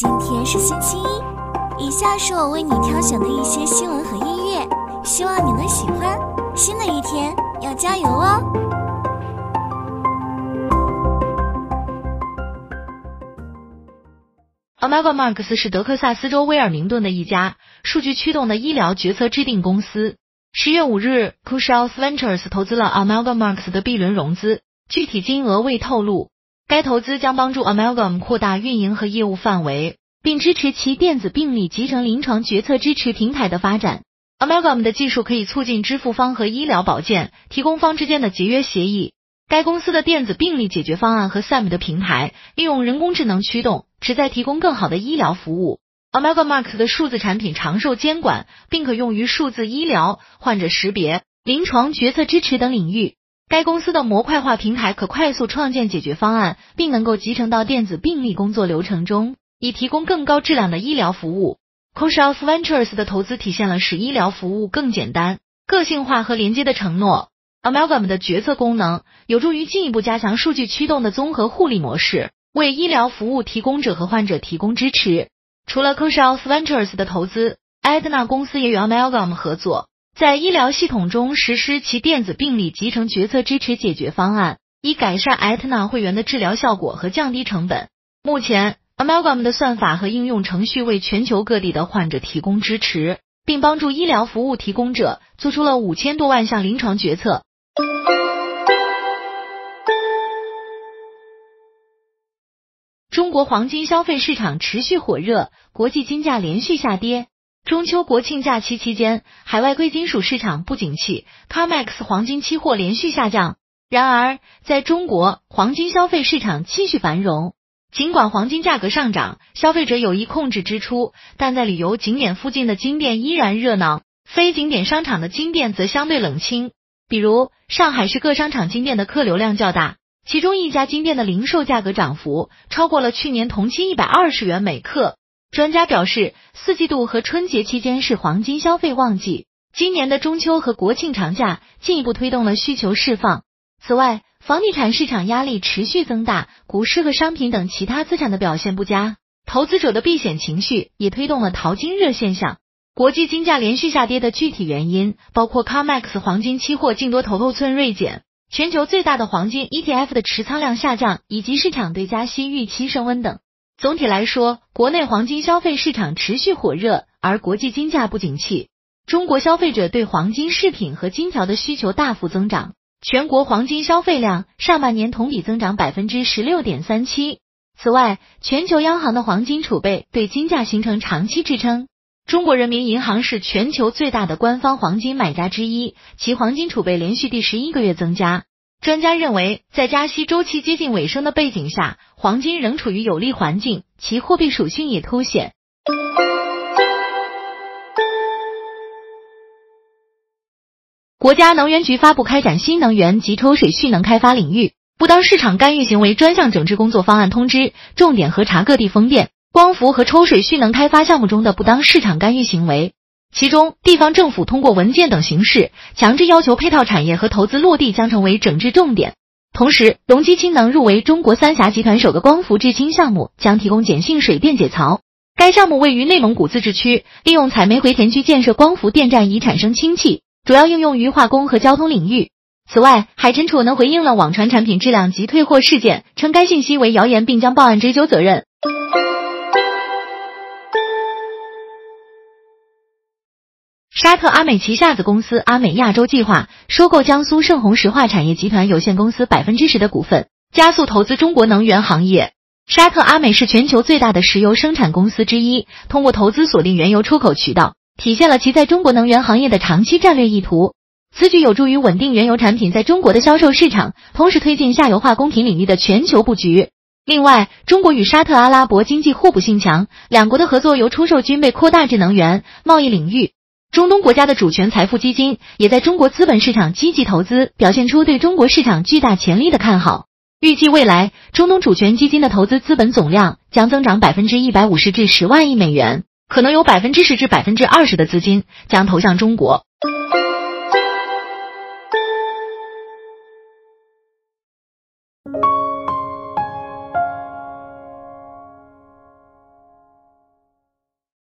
今天是星期一，以下是我为你挑选的一些新闻和音乐，希望你能喜欢。新的一天要加油哦！Amalgamax 是德克萨斯州威尔明顿的一家数据驱动的医疗决策制定公司。十月五日 c u s h a l s Ventures 投资了 Amalgamax 的 B 轮融资，具体金额未透露。该投资将帮助 Amalgam 扩大运营和业务范围，并支持其电子病历集成临床决策支持平台的发展。Amalgam 的技术可以促进支付方和医疗保健提供方之间的节约协议。该公司的电子病历解决方案和 SAM 的平台利用人工智能驱动，旨在提供更好的医疗服务。Amalgamax 的数字产品长寿监管，并可用于数字医疗、患者识别、临床决策支持等领域。该公司的模块化平台可快速创建解决方案，并能够集成到电子病历工作流程中，以提供更高质量的医疗服务。c o s h a l s Ventures 的投资体现了使医疗服务更简单、个性化和连接的承诺。Amalgam 的决策功能有助于进一步加强数据驱动的综合护理模式，为医疗服务提供者和患者提供支持。除了 c o s h a l s Ventures 的投资，Aetna 公司也与 Amalgam 合作。在医疗系统中实施其电子病历集成决策支持解决方案，以改善艾特纳会员的治疗效果和降低成本。目前，Amalgam 的算法和应用程序为全球各地的患者提供支持，并帮助医疗服务提供者做出了五千多万项临床决策。中国黄金消费市场持续火热，国际金价连续下跌。中秋国庆假期期间，海外贵金属市场不景气，COMEX 黄金期货连续下降。然而，在中国，黄金消费市场继续繁荣。尽管黄金价格上涨，消费者有意控制支出，但在旅游景点附近的金店依然热闹，非景点商场的金店则相对冷清。比如，上海市各商场金店的客流量较大，其中一家金店的零售价格涨幅超过了去年同期一百二十元每克。专家表示，四季度和春节期间是黄金消费旺季，今年的中秋和国庆长假进一步推动了需求释放。此外，房地产市场压力持续增大，股市和商品等其他资产的表现不佳，投资者的避险情绪也推动了淘金热现象。国际金价连续下跌的具体原因包括 COMEX 黄金期货净多头头寸锐减，全球最大的黄金 ETF 的持仓量下降，以及市场对加息预期升温等。总体来说，国内黄金消费市场持续火热，而国际金价不景气。中国消费者对黄金饰品和金条的需求大幅增长，全国黄金消费量上半年同比增长百分之十六点三七。此外，全球央行的黄金储备对金价形成长期支撑。中国人民银行是全球最大的官方黄金买家之一，其黄金储备连续第十一个月增加。专家认为，在加息周期接近尾声的背景下，黄金仍处于有利环境，其货币属性也凸显。国家能源局发布开展新能源及抽水蓄能开发领域不当市场干预行为专项整治工作方案通知，重点核查各地风电、光伏和抽水蓄能开发项目中的不当市场干预行为。其中，地方政府通过文件等形式强制要求配套产业和投资落地，将成为整治重点。同时，隆基氢能入围中国三峡集团首个光伏制氢项目，将提供碱性水电解槽。该项目位于内蒙古自治区，利用采煤回填区建设光伏电站，以产生氢气，主要应用于化工和交通领域。此外，海辰储能回应了网传产品质量及退货事件，称该信息为谣言，并将报案追究责任。沙特阿美旗下子公司阿美亚洲计划收购江苏盛虹石化产业集团有限公司百分之十的股份，加速投资中国能源行业。沙特阿美是全球最大的石油生产公司之一，通过投资锁定原油出口渠道，体现了其在中国能源行业的长期战略意图。此举有助于稳定原油产品在中国的销售市场，同时推进下游化工品领域的全球布局。另外，中国与沙特阿拉伯经济互补性强，两国的合作由出售军备扩大至能源贸易领域。中东国家的主权财富基金也在中国资本市场积极投资，表现出对中国市场巨大潜力的看好。预计未来中东主权基金的投资资本总量将增长百分之一百五十至十万亿美元，可能有百分之十至百分之二十的资金将投向中国。